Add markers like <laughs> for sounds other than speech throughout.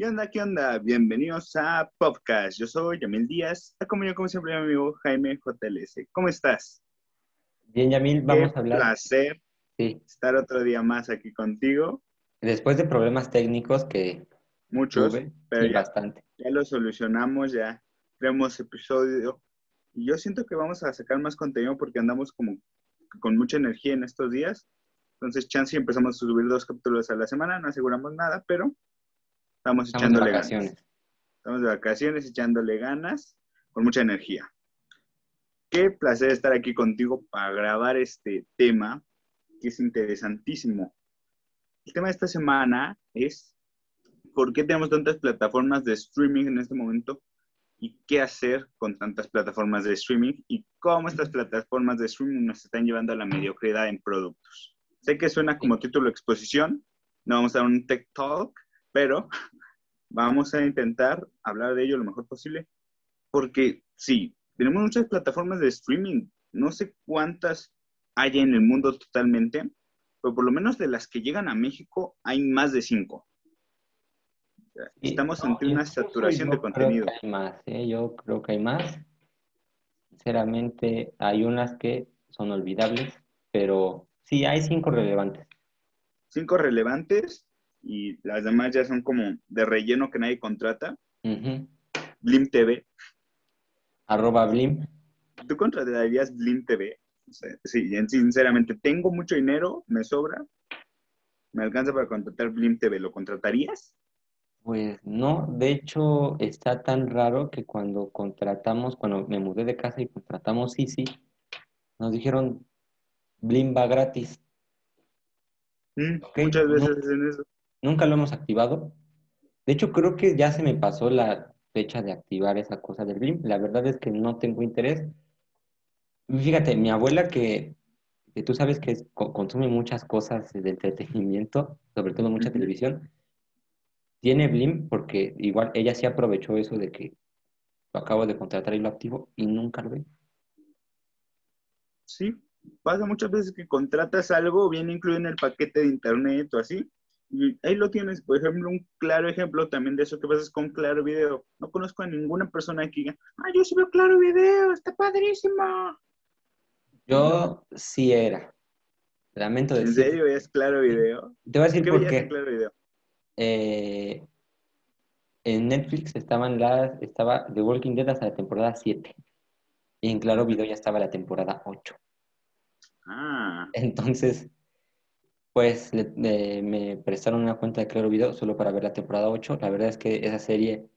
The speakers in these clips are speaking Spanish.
¿Qué onda? ¿Qué onda? Bienvenidos a Podcast. Yo soy Yamil Díaz, acompañado como siempre mi amigo Jaime JLS. ¿Cómo estás? Bien, Yamil, vamos Qué a hablar. placer Sí, estar otro día más aquí contigo. después de problemas técnicos que Muchos, tuve, pero sí, ya, bastante. ya lo solucionamos, ya creamos episodio. Y yo siento que vamos a sacar más contenido porque andamos como con mucha energía en estos días. Entonces, chance y empezamos a subir dos capítulos a la semana. No aseguramos nada, pero estamos Estamos echándole vacaciones. ganas. Estamos de vacaciones, echándole ganas, con mucha energía. Qué placer estar aquí contigo para grabar este tema, que es interesantísimo. El tema de esta semana es por qué tenemos tantas plataformas de streaming en este momento y qué hacer con tantas plataformas de streaming y cómo estas plataformas de streaming nos están llevando a la mediocridad en productos. Sé que suena como título de exposición, no vamos a dar un tech talk, pero vamos a intentar hablar de ello lo mejor posible, porque sí, tenemos muchas plataformas de streaming, no sé cuántas hay en el mundo totalmente, pero por lo menos de las que llegan a México hay más de cinco. Estamos no, ante una saturación de creo contenido. que hay más, ¿eh? Yo creo que hay más. Sinceramente, hay unas que son olvidables, pero sí, hay cinco relevantes. Cinco relevantes y las demás ya son como de relleno que nadie contrata. Blim TV. Arroba Blim. ¿Tú contratarías Blim TV? O sea, sí, en- sinceramente, tengo mucho dinero, me sobra, me alcanza para contratar Blim TV. ¿Lo contratarías? Pues no, de hecho está tan raro que cuando contratamos, cuando me mudé de casa y contratamos Easy, nos dijeron Blim va gratis. Mm, Muchas no. veces hacen eso. Nunca lo hemos activado. De hecho, creo que ya se me pasó la fecha de activar esa cosa del Blim. La verdad es que no tengo interés. Fíjate, mi abuela que, que tú sabes que es- consume muchas cosas de entretenimiento, sobre todo mucha televisión, tiene Blim porque igual ella sí aprovechó eso de que lo acabo de contratar y lo activo y nunca lo ve. Sí, pasa muchas veces que contratas algo, viene incluido en el paquete de internet o así, ahí lo tienes. Por ejemplo, un claro ejemplo también de eso que pasa con Claro Video. No conozco a ninguna persona que diga, ah, yo sí veo Claro Video, está padrísimo. Yo sí era. Lamento ¿En decir. serio es Claro Video? Te voy a decir ¿Qué por en qué. Claro Video? Eh, en Netflix estaban las, estaba The Walking Dead hasta la temporada 7. Y en Claro Video ya estaba la temporada 8. Ah, Entonces, pues le- le- me prestaron una cuenta de Claro Video solo para ver la temporada 8. La verdad es que esa serie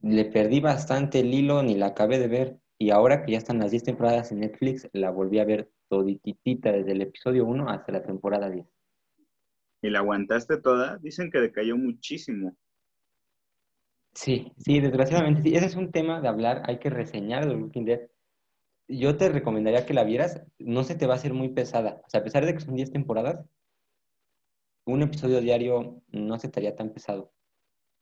le perdí bastante el hilo, ni la acabé de ver. Y ahora que ya están las 10 temporadas en Netflix, la volví a ver todititita desde el episodio 1 hasta la temporada 10. ¿y la aguantaste toda? Dicen que decayó muchísimo. Sí, sí, desgraciadamente, sí. Ese es un tema de hablar, hay que reseñar The Walking Dead. Yo te recomendaría que la vieras, no se te va a hacer muy pesada. O sea, a pesar de que son 10 temporadas, un episodio diario no se te haría tan pesado.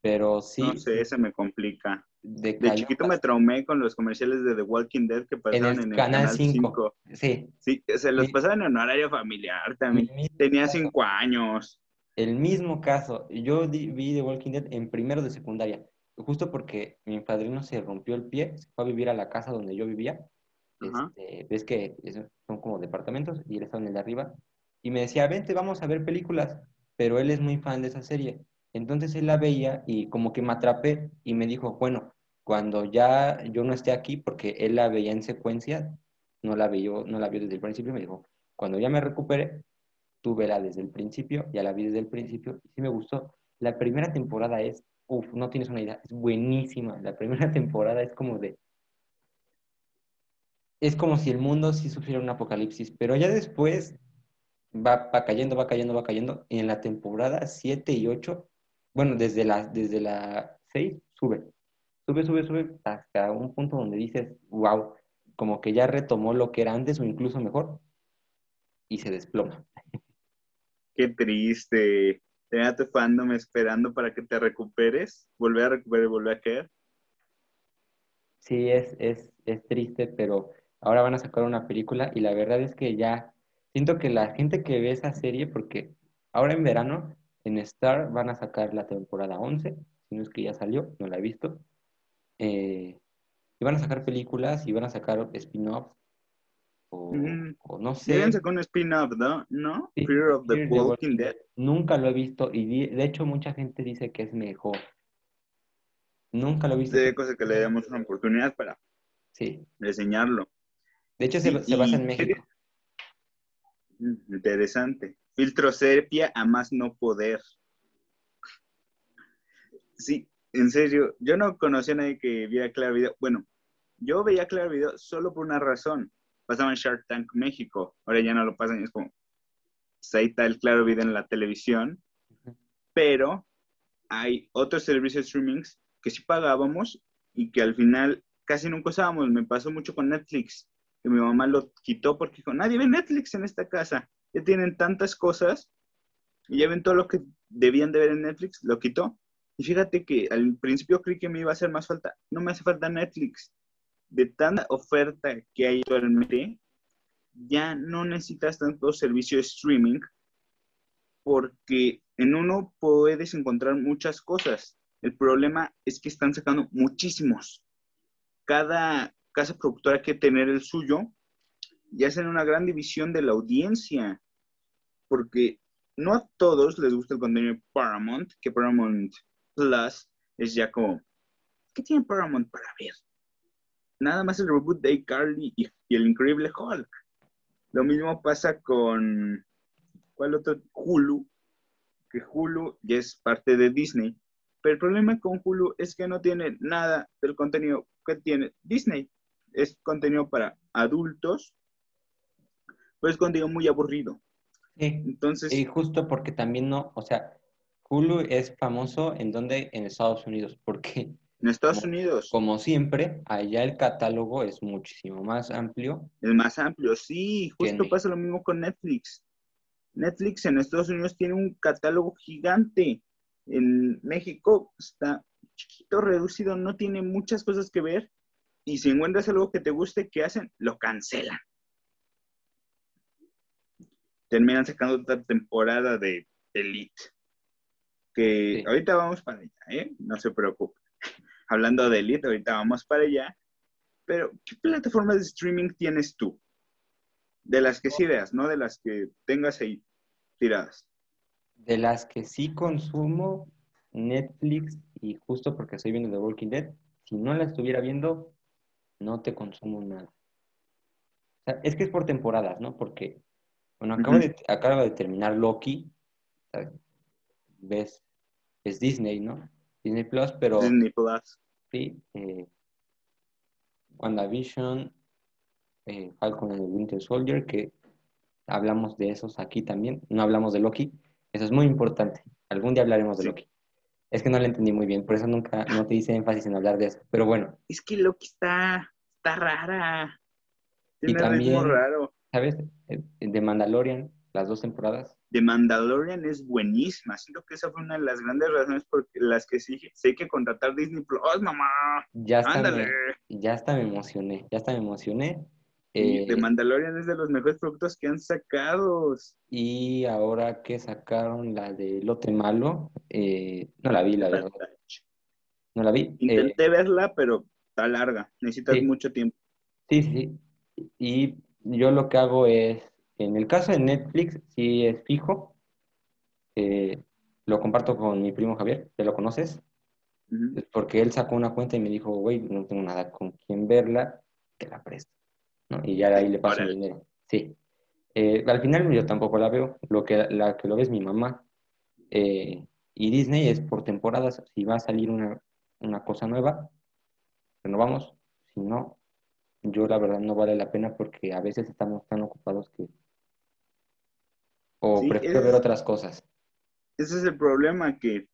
Pero sí, No sé, se me complica. De chiquito me traumé con los comerciales de The Walking Dead que en pasaban el en el Canal Canal 5. 5. Sí, Sí, se los Sí. pasaban en horario familiar también. Tenía caso. cinco años. El mismo caso. Yo vi The Walking Dead en primero de secundaria, justo porque mi padrino se rompió el pie, se fue a vivir a la casa donde yo vivía. Este, ves que son como departamentos y él estaba en el de arriba. Y me decía, vente, vamos a ver películas. Pero él es muy fan de esa serie. Entonces él la veía y como que me atrapé y me dijo, bueno, cuando ya yo no esté aquí, porque él la veía en secuencia, no la vio, no la vio desde el principio, me dijo, cuando ya me recupere, tú vela desde el principio, ya la vi desde el principio y sí me gustó. La primera temporada es, uff, no tienes una idea, es buenísima. La primera <laughs> temporada es como de, es como si el mundo sí sufriera un apocalipsis, pero ya después va, va cayendo, va cayendo, va cayendo. Y en la temporada 7 y 8, bueno, desde la, desde la 6 sube, sube, sube, sube hasta un punto donde dices, wow, como que ya retomó lo que era antes o incluso mejor y se desploma. <laughs> Qué triste. Tenía tu fandom esperando para que te recuperes. Volver a recuperar y volver a caer. Sí, es, es, es triste, pero ahora van a sacar una película y la verdad es que ya siento que la gente que ve esa serie, porque ahora en verano en Star van a sacar la temporada 11, si no es que ya salió, no la he visto. Eh, y van a sacar películas y van a sacar spin-offs. O, Mm. o no sé. Deben sacar un spin-off, ¿no? ¿No? Sí, Fear of the Fear Walking Dead. Nunca lo he visto y de hecho mucha gente dice que es mejor. Nunca lo he visto. De cosas que le damos una oportunidad para Sí. enseñarlo. De hecho, se, se basa en México. Interesante. Filtro sepia a más no poder. Sí, en serio, yo no conocía a nadie que viera Claro Video. Bueno, yo veía Claro Video solo por una razón. Pasaban Shark Tank México. Ahora ya no lo pasan. y Es como, pues ahí está el Claro Video en la televisión. Pero hay otros servicios de streamings que sí pagábamos y que al final casi nunca usábamos. Me pasó mucho con Netflix, que mi mamá lo quitó porque dijo, nadie ve Netflix en esta casa. Ya tienen tantas cosas y ya ven todo lo que debían de ver en Netflix, lo quitó. Y fíjate que al principio creí que me iba a hacer más falta. No me hace falta Netflix. De tanta oferta que hay actualmente, ya no necesitas tanto servicio de streaming porque en uno puedes encontrar muchas cosas. El problema es que están sacando muchísimos. Cada casa productora quiere tener el suyo y hacen una gran división de la audiencia, porque no a todos les gusta el contenido de Paramount, que Paramount Plus es ya como, ¿qué tiene Paramount para ver? Nada más el reboot de iCarly y, y el increíble Hulk. Lo mismo pasa con, ¿cuál otro? Hulu, que Hulu ya es parte de Disney, pero el problema con Hulu es que no tiene nada del contenido que tiene Disney. Es contenido para adultos, pero es contenido muy aburrido. Sí. Entonces, Y justo porque también no, o sea, Hulu es famoso en donde, en Estados Unidos, porque en Estados como- Unidos como siempre, allá el catálogo es muchísimo más amplio. es más amplio. Sí, justo pasa lo mismo con Netflix. Netflix en Estados Unidos tiene un catálogo gigante. En México está chiquito, reducido, no tiene muchas cosas que ver. Y si encuentras algo que te guste, ¿qué hacen? Lo cancelan. Terminan sacando otra temporada de Elite. Que Sí. ahorita vamos para allá, ¿eh? No se preocupe. <laughs> Hablando de Elite, ahorita vamos para allá. Pero, ¿qué plataformas de streaming tienes tú? De las que sí veas, no de las que tengas ahí tiradas. De las que sí consumo, Netflix, y justo porque estoy viendo The Walking Dead, si no la estuviera viendo, no te consumo nada. O sea, es que es por temporadas, ¿no? Porque, bueno, acabo, Ujú. de, acabo de terminar Loki, ¿sabes? ves, es Disney, ¿no? Disney Plus, pero Disney Plus. sí, eh, WandaVision, eh, Falcon and the Winter Soldier, que hablamos de esos aquí también, no hablamos de Loki, eso es muy importante, algún día hablaremos de Sí. Loki. Es que no lo entendí muy bien, por eso nunca, no te hice énfasis en hablar de eso, pero bueno, Es que Loki está, está rara. Y Tiene ritmo también- raro. ¿sabes? Eh, De Mandalorian, las dos temporadas, The Mandalorian es buenísima. Siento que esa fue una de las grandes razones por las que sí, sí hay que contratar Disney Plus, mamá. ya hasta, Ándale. me, ya hasta me emocioné, ya hasta me emocioné. Eh, The Mandalorian es de los mejores productos que han sacado. y ahora que sacaron la de Lote Malo, eh, no la vi, la verdad, <laughs> no la vi. Eh, Intenté verla, pero está larga. Necesitas Sí. mucho tiempo. Sí, sí. Y yo lo que hago es, en el caso de Netflix, sí es fijo. Eh, lo comparto con mi primo Javier, ¿te lo conoces? Porque él sacó una cuenta y me dijo, güey, no tengo nada con quien verla, te la presto. ¿no? Y ya de ahí le paso el dinero. Sí. Eh, al final yo tampoco la veo. Lo que, la que lo ve es mi mamá. Eh, y Disney es por temporadas. Si va a salir una, una cosa nueva, renovamos. Si no, yo la verdad no vale la pena porque a veces estamos tan ocupados que... O Sí, prefiero es- ver otras cosas. Ese es el problema, que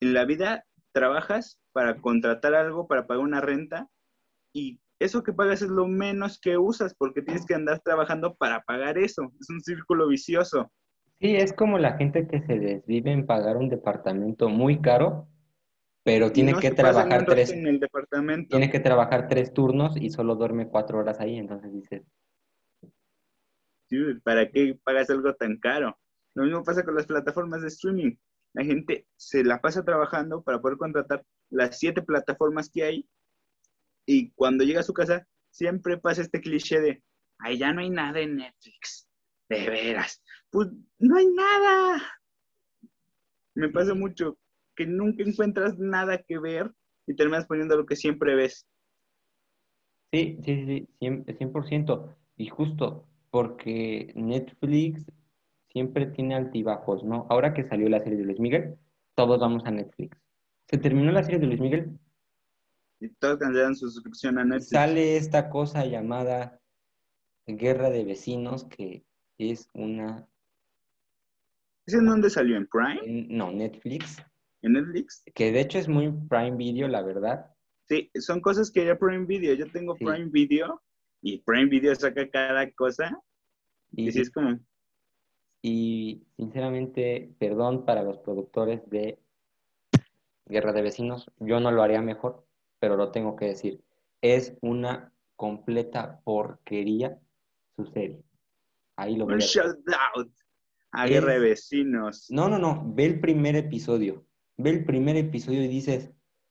en la vida trabajas para contratar algo, para pagar una renta, y eso que pagas es lo menos que usas, porque tienes que andar trabajando para pagar eso. Es un círculo vicioso. Sí, es como la gente que se desvive en pagar un departamento muy caro, pero tiene no que trabajar tres, en el departamento. tiene que trabajar tres turnos y solo duerme cuatro horas ahí, entonces dices, Sí, ¿Para qué pagas algo tan caro? Lo mismo pasa con las plataformas de streaming. La gente se la pasa trabajando para poder contratar las siete plataformas que hay y cuando llega a su casa siempre pasa este cliché de, ay, ya no hay nada en Netflix. De veras. Pues no hay nada. Me pasa mucho que nunca encuentras nada que ver y terminas poniendo lo que siempre ves. Sí, sí, sí, 100%. Y justo porque Netflix siempre tiene altibajos, ¿no? Ahora que salió la serie de Luis Miguel, todos vamos a Netflix. Se terminó la serie de Luis Miguel. Y todos cancelan su suscripción a Netflix. Sale esta cosa llamada Guerra de Vecinos, que es una... ¿Es en dónde salió? ¿En Prime? no, Netflix. ¿En Netflix? Que de hecho es muy Prime Video, la verdad. Sí, son cosas que ya Prime Video. Yo tengo Prime Video y Prime Video saca cada cosa. Y, y sí es como... Y sinceramente, perdón para los productores de Guerra de Vecinos, yo no lo haría mejor, pero lo tengo que decir. Es una completa porquería su serie. Ahí lo Un shout out a Guerra de Vecinos. No, no, no. Ve el primer episodio. Ve el primer episodio y dices,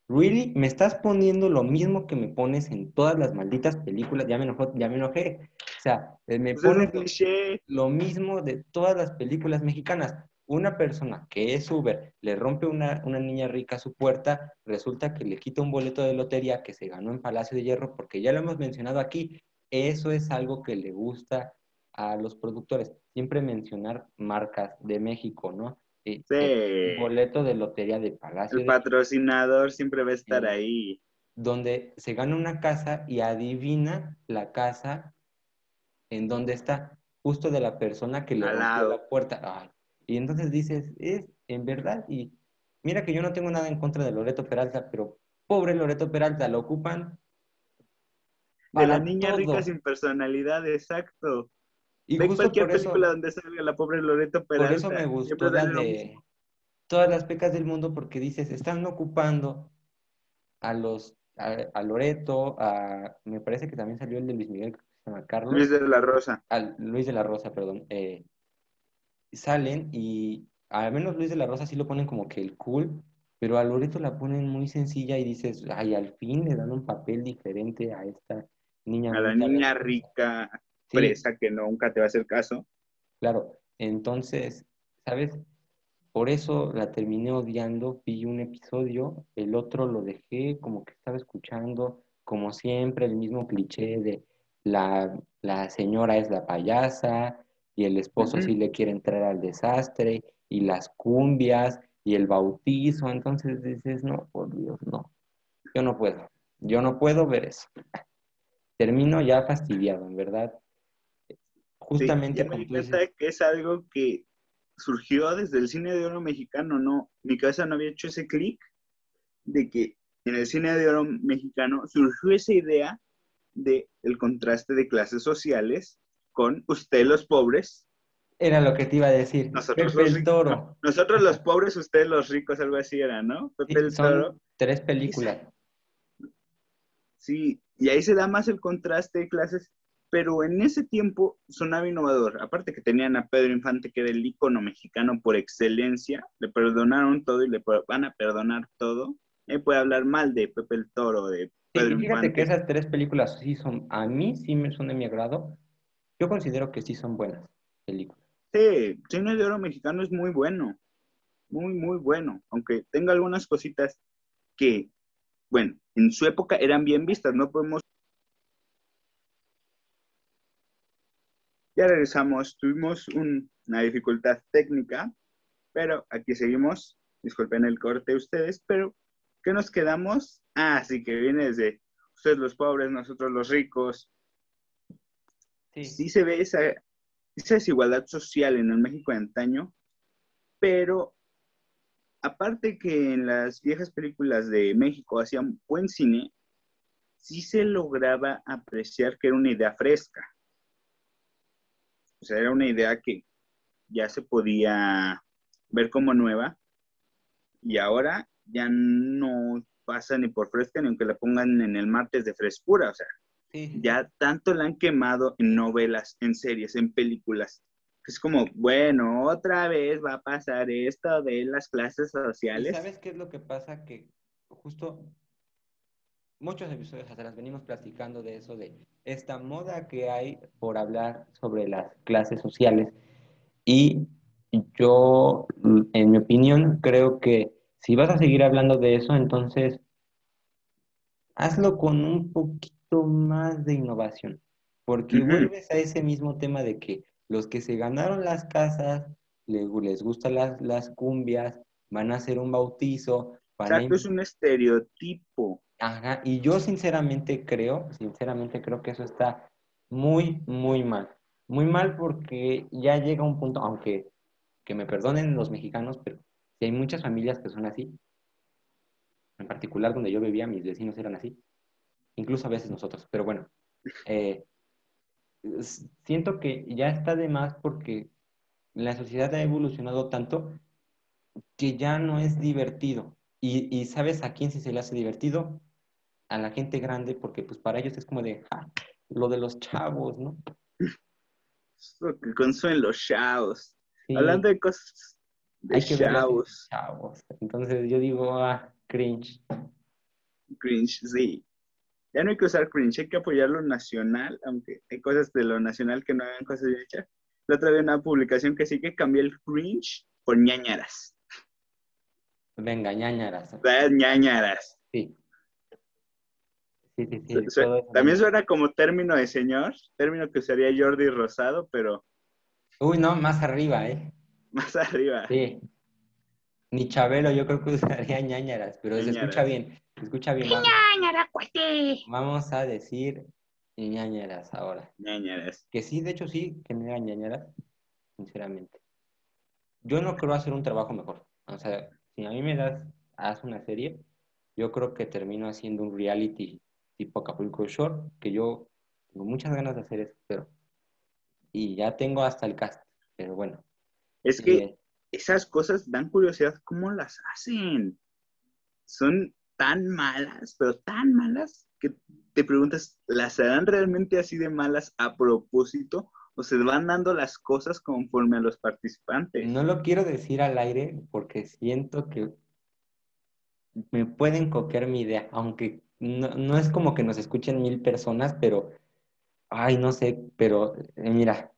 ¿really? ¿Me estás poniendo lo mismo que me pones en todas las malditas películas? Ya me enojé, ya me enojé. O sea, eh, me Pues pones cliché. lo mismo de todas las películas mexicanas. Una persona que es Uber le rompe una, una niña rica a su puerta, resulta que le quita un boleto de lotería que se ganó en Palacio de Hierro, porque ya lo hemos mencionado aquí. Eso es algo que le gusta a los productores. Siempre mencionar marcas de México, ¿no? Eh, Sí. el boleto de lotería de Palacio El de patrocinador siempre va a estar Sí. ahí. donde se gana una casa y adivina la casa en dónde está, justo de la persona que le lado. la puerta. Ay, Y entonces dices, es en verdad, y mira que yo no tengo nada en contra de Loreto Peralta, pero pobre Loreto Peralta, lo ocupan De la niña todo. rica sin personalidad, exacto. Y Ve justo cualquier por eso, película donde salga la pobre Loreto por Peralta. eso me gustó la de todas las pecas del mundo, porque dices, están ocupando a los, a, a Loreto, a, me parece que también salió el de Luis Miguel, que se llama Carlos. Luis de la Rosa. al Luis de la Rosa, perdón, eh, salen y al menos Luis de la Rosa sí lo ponen como que el cool, pero a Loreto la ponen muy sencilla y dices, ay, al fin le dan un papel diferente a esta niña. A la niña talentosa". Sí, presa, que nunca te va a hacer caso. claro. Entonces, ¿sabes? Por eso la terminé odiando, vi un episodio, el otro lo dejé como que estaba escuchando, como siempre, el mismo cliché de la, la señora es la payasa y el esposo Ujú. sí le quiere entrar al desastre y las cumbias y el bautizo, entonces dices, no, por Dios, no, yo no puedo, yo no puedo ver eso. Termino ya fastidiado, en verdad. Justamente Sí, me di dices, que es algo que surgió desde el cine de oro mexicano, ¿no? Mi cabeza no había hecho ese clic de que en el cine de oro mexicano surgió esa idea de el contraste de clases sociales con usted los pobres, Era lo que te iba a decir. nosotros Pepe los el. Toro. <laughs> Nosotros los pobres, ustedes los ricos, algo así era, ¿no? Sí, Pepe el son Toro. tres películas. Sí, y ahí se da más el contraste de clases, pero en ese tiempo sonaba innovador. Aparte que tenían a Pedro Infante, que era el ícono mexicano por excelencia, le perdonaron todo y le van a perdonar todo. Él puede hablar mal de Pepe el Toro, de Sí, Pedro y fíjate Infante. que esas tres películas sí son, a mí sí me son de mi agrado. Yo considero que sí son buenas películas. Sí, cine de oro mexicano es muy bueno, muy, muy bueno, aunque tenga algunas cositas que, bueno, en su época eran bien vistas, no podemos... Ya regresamos, tuvimos un- una dificultad técnica, pero aquí seguimos, disculpen el corte ustedes, pero ¿qué nos quedamos? Ah, sí, que viene desde ustedes los pobres, nosotros los ricos, sí se ve esa, esa desigualdad social en el México de antaño, pero aparte que en las viejas películas de México hacían buen cine, sí se lograba apreciar que era una idea fresca. O sea, era una idea que ya se podía ver como nueva y ahora ya no pasa ni por fresca ni aunque la pongan en el martes de frescura. O sea, Sí, ya tanto la han quemado en novelas, en series, en películas, Es como, bueno, otra vez va a pasar esto de las clases ¿Y sociales. sabes qué es lo que pasa? Que justo muchos episodios atrás venimos platicando de eso, de esta moda que hay por hablar sobre las clases sociales. Y yo, mm, en mi opinión, creo que si vas a seguir hablando de eso, entonces hazlo con un poquito más de innovación, porque vuelves a ese mismo tema de que los que se ganaron las casas, le- les, gustan las, las cumbias, van a hacer un bautizo, van a Exacto, es un estereotipo. Ajá, y yo sinceramente creo, sinceramente creo que eso está muy, muy mal. Muy mal porque ya llega un punto, aunque que me perdonen los mexicanos, pero si hay muchas familias que son así, en particular donde yo vivía, mis vecinos eran así, incluso a veces nosotros, pero bueno, eh, siento que ya está de más porque la sociedad ha evolucionado tanto que ya no es divertido. Y, y ¿sabes a quién sí se le hace divertido? A la gente grande, porque pues para ellos es como de, "Ja, lo de los chavos, ¿no? Lo que consumen los chavos. Sí, Hablando de cosas de hay que chavos, chavos. Entonces yo digo, ah, cringe. cringe, sí. Ya no hay que usar cringe, hay que apoyar lo nacional, aunque hay cosas de lo nacional que no hagan cosas bien hechas. La otra vez una publicación que sí que cambié el cringe por ñañaras. Venga, ñañaras. Las ñañaras. Sí. Sí, sí, sí. Su-. También suena como término de señor, término que usaría Jordi Rosado, pero Uy, no, más arriba, ¿eh? <laughs> más arriba. Sí. Ni Chabelo, yo creo que usaría ñañaras, pero se Ñañaras. escucha bien. Se escucha bien. Vamos, Ñañara, cuate. vamos a decir ñañaras ahora. ñañaras. Que sí, de hecho sí, que me ñañaras, sinceramente. Yo no creo hacer un trabajo mejor. O sea, si a mí me das, haz una serie, yo creo que termino haciendo un reality tipo Acapulco Shore, que yo tengo muchas ganas de hacer eso, pero... Y ya tengo hasta el cast, pero bueno. Es que eh, esas cosas dan curiosidad cómo las hacen. Son tan malas, pero tan malas que te preguntas, ¿las harán realmente así de malas a propósito o se van dando las cosas conforme a los participantes? no lo quiero decir al aire porque siento que me pueden copiar mi idea, aunque no, no es como que nos escuchen mil personas, pero, ay, no sé, pero eh, mira,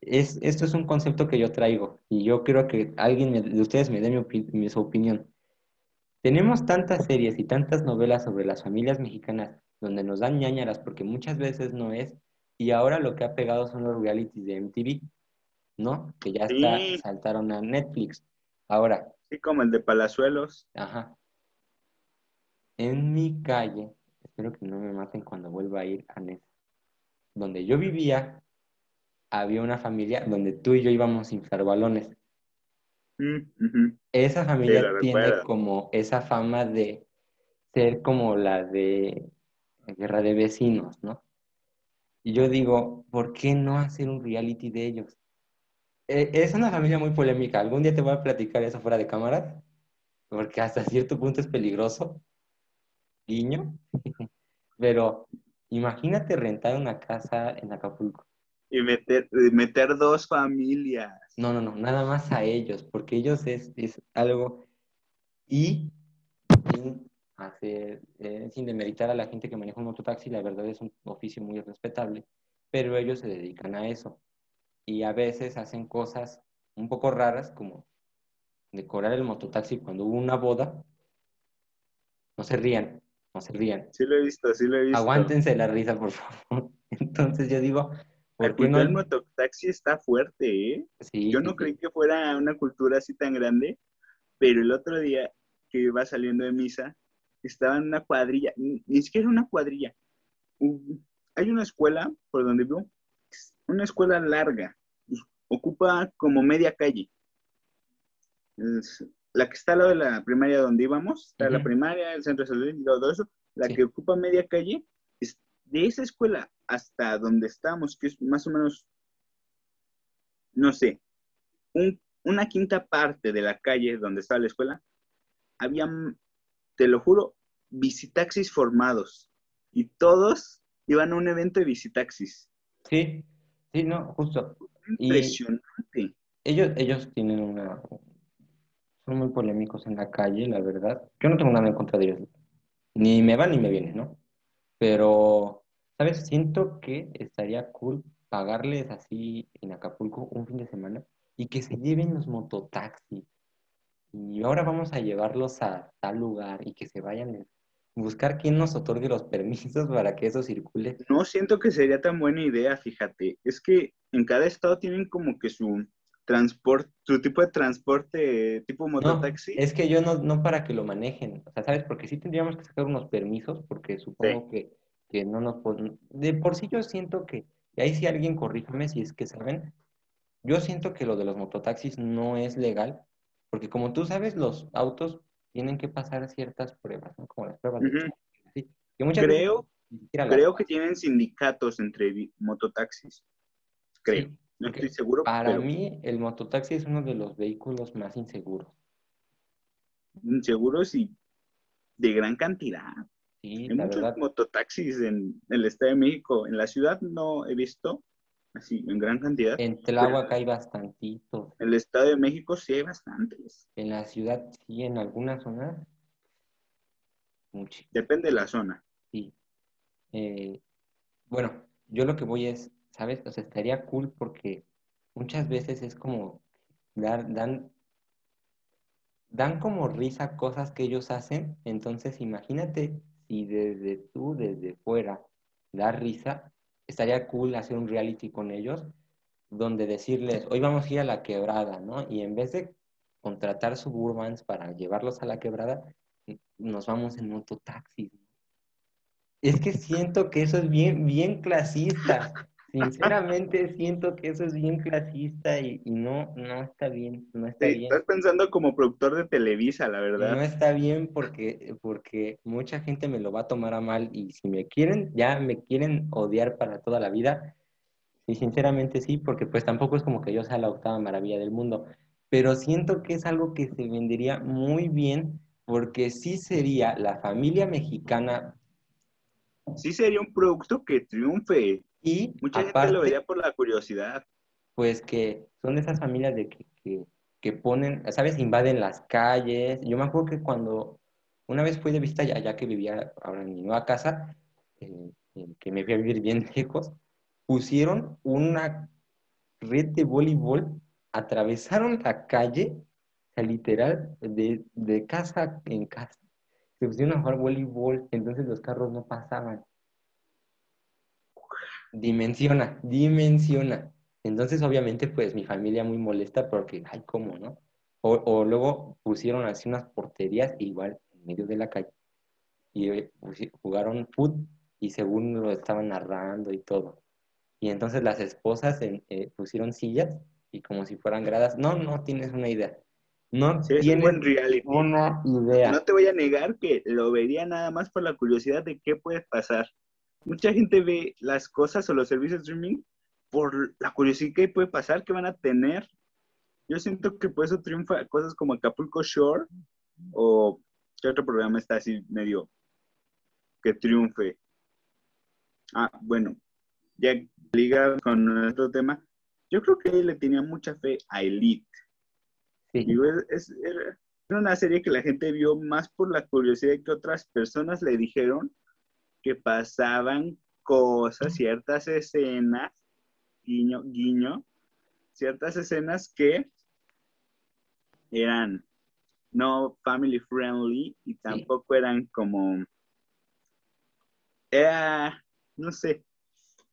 es, esto es un concepto que yo traigo y yo creo que alguien me- de ustedes me dé mi opi- mi- su opinión. Tenemos tantas series y tantas novelas sobre las familias mexicanas donde nos dan ñáñaras porque muchas veces no es, y ahora lo que ha pegado son los realities de MTV, ¿no? Que ya está, Sí. saltaron a Netflix. Ahora, Así como el de Palazuelos. Ajá. En mi calle, espero que no me maten cuando vuelva a ir a Nesa, donde yo vivía, había una familia donde tú y yo íbamos a inflar balones. Mm. Esa familia tiene como esa fama de ser como la de guerra de vecinos, ¿no? Y yo digo, ¿por qué no hacer un reality de ellos? Eh, es una familia muy polémica. Algún día te voy a platicar eso fuera de cámaras, porque hasta cierto punto es peligroso. Guiño. Pero imagínate rentar una casa en Acapulco. Y meter, meter dos familias. No, no, no, nada más a ellos, porque ellos es, es algo. Y sin hacer, eh, sin demeritar a la gente que maneja un mototaxi, la verdad es un oficio muy respetable, pero ellos se dedican a eso. Y a veces hacen cosas un poco raras, como decorar el mototaxi cuando hubo una boda. No se rían, no se rían. Sí lo he visto, sí lo he visto. Aguántense la risa, por favor. <laughs> Entonces yo digo, La ¿por qué cultura no? del mototaxi está fuerte, ¿eh? Sí, Yo no sí. creí que fuera una cultura así tan grande, pero el otro día que iba saliendo de misa, estaba en una cuadrilla, ni, siquiera una cuadrilla. Hay una escuela por donde vivo, una escuela larga, ocupa como media calle. Es la que está al lado de la primaria donde íbamos, está la primaria, el centro de salud y todo eso, la Sí. que ocupa media calle, es de esa escuela hasta donde estamos, que es más o menos, no sé, un- una quinta parte de la calle donde estaba la escuela, había, te lo juro, visitaxis formados. Y todos iban a un evento de visitaxis. Sí, sí, no, justo. Y- Impresionante. Ellos, ellos tienen una... Son muy polémicos en la calle, la verdad. Yo no tengo nada en contra de ellos. Ni me va ni me viene, ¿no? Pero, ¿sabes? Siento que estaría cool pagarles así en Acapulco un fin de semana y que se lleven los mototaxis. Y ahora vamos a llevarlos a tal lugar y que se vayan a buscar quién nos otorgue los permisos para que eso circule. No siento que sería tan buena idea, fíjate. Es que en cada estado tienen como que su transporte, su tipo de transporte tipo No, mototaxi. es que yo no, no para que lo manejen, o sea, ¿sabes? Porque sí tendríamos que sacar unos permisos, porque supongo que, que no nos... pod- De por sí yo siento que, y ahí sí alguien corríjame si es que saben, yo siento que lo de los mototaxis no es legal, porque como tú sabes, los autos tienen que pasar ciertas pruebas, ¿no? Como las pruebas de que muchas veces Creo, las creo que tienen sindicatos entre mototaxis. Creo. No estoy seguro, Para pero mí, el mototaxi es uno de los vehículos más inseguros. seguros y de gran cantidad. Sí, Hay muchos verdad. mototaxis en el Estado de México. En la ciudad no he visto así en gran cantidad. En Tláhuac hay bastantitos. En el Estado de México sí hay bastantes. En la ciudad sí, en algunas zonas. Mucho, Depende de la zona. sí. Eh, bueno, yo lo que voy es, ¿sabes? O sea, estaría cool porque muchas veces es como dar, dan, dan como risa cosas que ellos hacen. Entonces, imagínate si desde tú, desde fuera, da risa, estaría cool hacer un reality con ellos donde decirles, hoy vamos a ir a la quebrada, ¿no? Y en vez de contratar suburbans para llevarlos a la quebrada, nos vamos en mototaxis. Es que siento que eso es bien, bien clasista. <laughs> Sinceramente siento que eso es bien clasista y, y no, no está bien, no está Sí, bien. estás pensando como productor de Televisa, la No verdad. está bien porque, porque mucha gente me lo va a tomar a mal y si me quieren, ya me quieren odiar para toda la vida. Y sinceramente sí, porque pues tampoco es como que yo sea la octava maravilla del mundo, pero siento que es algo que se vendería muy bien porque sí sería la familia mexicana Sí sería un producto que triunfe. Y Mucha gente aparte, lo vería por la curiosidad. pues que son de esas familias de que, que, que ponen, ¿sabes? Invaden las calles. Yo me acuerdo que cuando una vez fui de visita ya, ya que vivía ahora en mi nueva casa, eh, que me fui a vivir bien <laughs> lejos, pusieron una red de voleibol, atravesaron la calle, o sea, literal, de, de casa en casa. Se pusieron a jugar voleibol, entonces los carros no pasaban. Dimensiona, dimensiona. Entonces, obviamente, pues mi familia muy molesta porque, ay, ¿cómo, no? O, o luego pusieron así unas porterías igual en medio de la calle y eh, pusi- jugaron fútbol y según lo estaban narrando y todo. Y entonces las esposas en- eh, pusieron sillas y como si fueran gradas. No, no tienes una idea. No Sí, es un tienes buen reality. una idea. No te voy a negar que lo vería nada más por la curiosidad de qué puede pasar. Mucha gente ve las cosas o los servicios de streaming por la curiosidad que puede pasar, que van a tener. Yo siento que por eso triunfa cosas como Acapulco Shore o qué otro programa está así medio que triunfe. Ah, bueno, ya ligado con nuestro tema, yo creo que le tenía mucha fe a Elite. Sí. Digo, es, era una serie que la gente vio más por la curiosidad que otras personas le dijeron que pasaban cosas, ciertas escenas, guiño, guiño, ciertas escenas que eran no family friendly y tampoco eran como, era, no sé,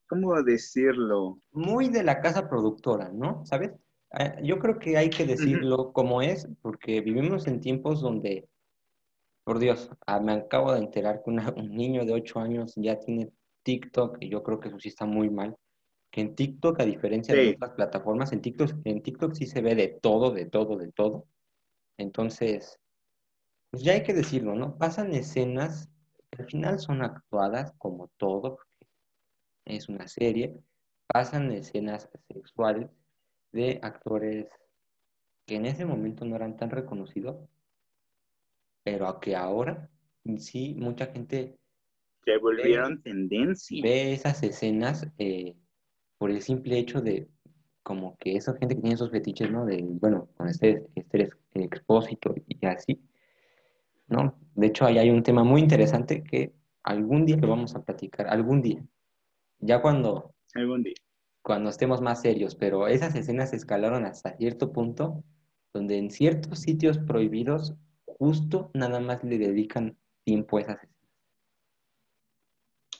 ¿cómo decirlo? muy de la casa productora, ¿no? ¿Sabes? Eh, Yo creo que hay que decirlo como es, porque vivimos en tiempos donde, por Dios, ah, me acabo de enterar que una- un niño de 8 años ya tiene TikTok, y yo creo que eso sí está muy mal. Que en TikTok, a diferencia de otras plataformas, en TikTok, en TikTok sí se ve de todo, de todo, de todo. Entonces, pues ya hay que decirlo, ¿no? Pasan escenas que al final son actuadas como todo, porque es una serie, pasan escenas sexuales de actores que en ese momento no eran tan reconocidos, pero a que ahora sí mucha gente Se volvieron tendencia. ve esas escenas eh, por el simple hecho de como que esa gente que tiene esos fetiches, ¿no? De, bueno, con este, este expósito y así, ¿no? De hecho, ahí hay un tema muy interesante que algún día lo vamos a platicar, algún día. Ya cuando... Algún día. Cuando estemos más serios, pero esas escenas escalaron hasta cierto punto donde en ciertos sitios prohibidos justo nada más le dedican tiempo a esas escenas.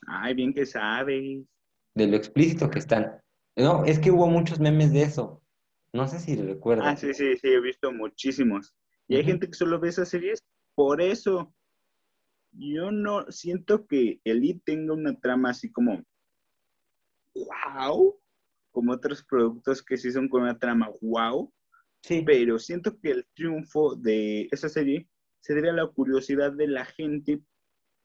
Ay, bien que sabes. De lo explícito que están. No, es que hubo muchos memes de eso. No sé si recuerdas. Ah, sí, sí, sí, he visto muchísimos. Y hay gente que solo ve esas series por eso. Yo no siento que Elite tenga una trama así como wow, como otros productos que sí son con una trama wow. Sí. Pero siento que el triunfo de esa serie se debe a la curiosidad de la gente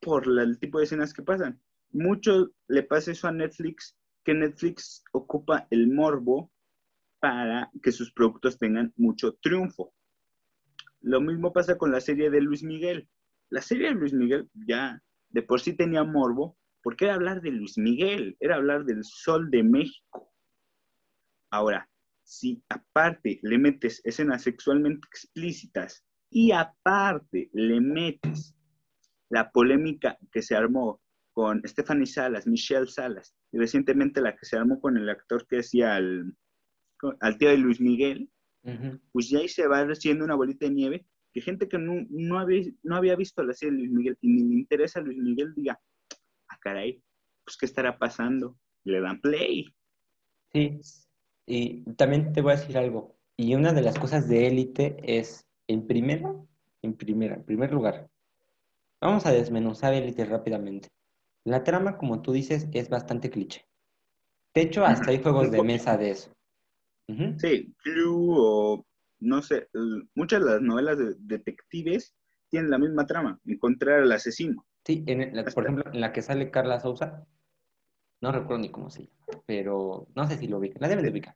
por el tipo de escenas que pasan. Mucho le pasa eso a Netflix, que Netflix ocupa el morbo para que sus productos tengan mucho triunfo. Lo mismo pasa con la serie de Luis Miguel. La serie de Luis Miguel ya de por sí tenía morbo, porque era hablar de Luis Miguel, era hablar del sol de México. Ahora, si aparte le metes escenas sexualmente explícitas y aparte le metes la polémica que se armó con Stephanie Salas, Michelle Salas, y recientemente la que se armó con el actor que decía al, al tío de Luis Miguel, pues ya ahí se va haciendo una bolita de nieve que gente que no, no, había, no había visto la serie de Luis Miguel y ni le interesa a Luis Miguel diga, ah, caray, pues ¿qué estará pasando? le dan play. Sí, y también te voy a decir algo. Y una de las cosas de élite es, en primero, en primera, en primer lugar, vamos a desmenuzar élite rápidamente. La trama, como tú dices, es bastante cliché. De hecho, hasta hay juegos de mesa de eso. Sí, Clue o no sé, muchas de las novelas de detectives tienen la misma trama, encontrar al asesino. Sí, por ejemplo, en la que sale Carla Sousa, no recuerdo ni cómo se llama, pero no sé si lo ubica, la debe de ubicar.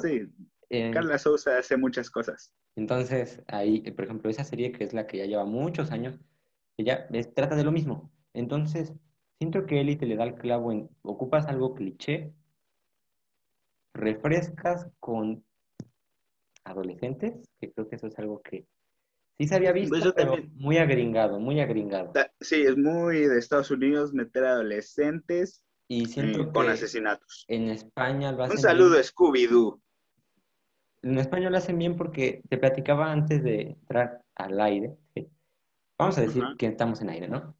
Sí, eh, Carla Sousa hace muchas cosas. Entonces, ahí, por ejemplo, esa serie que es la que ya lleva muchos años, ella trata de lo mismo. Entonces, siento que Elite le da el clavo en, ocupas algo cliché, refrescas con adolescentes, que creo que eso es algo que sí se había visto, pues pero muy agringado, muy agringado. Sí, es muy de Estados Unidos meter adolescentes y siento eh, con asesinatos. En España lo hacen Un saludo a Scooby-Doo. En España lo hacen bien porque te platicaba antes de entrar al aire. Vamos a decir que estamos en aire, ¿no?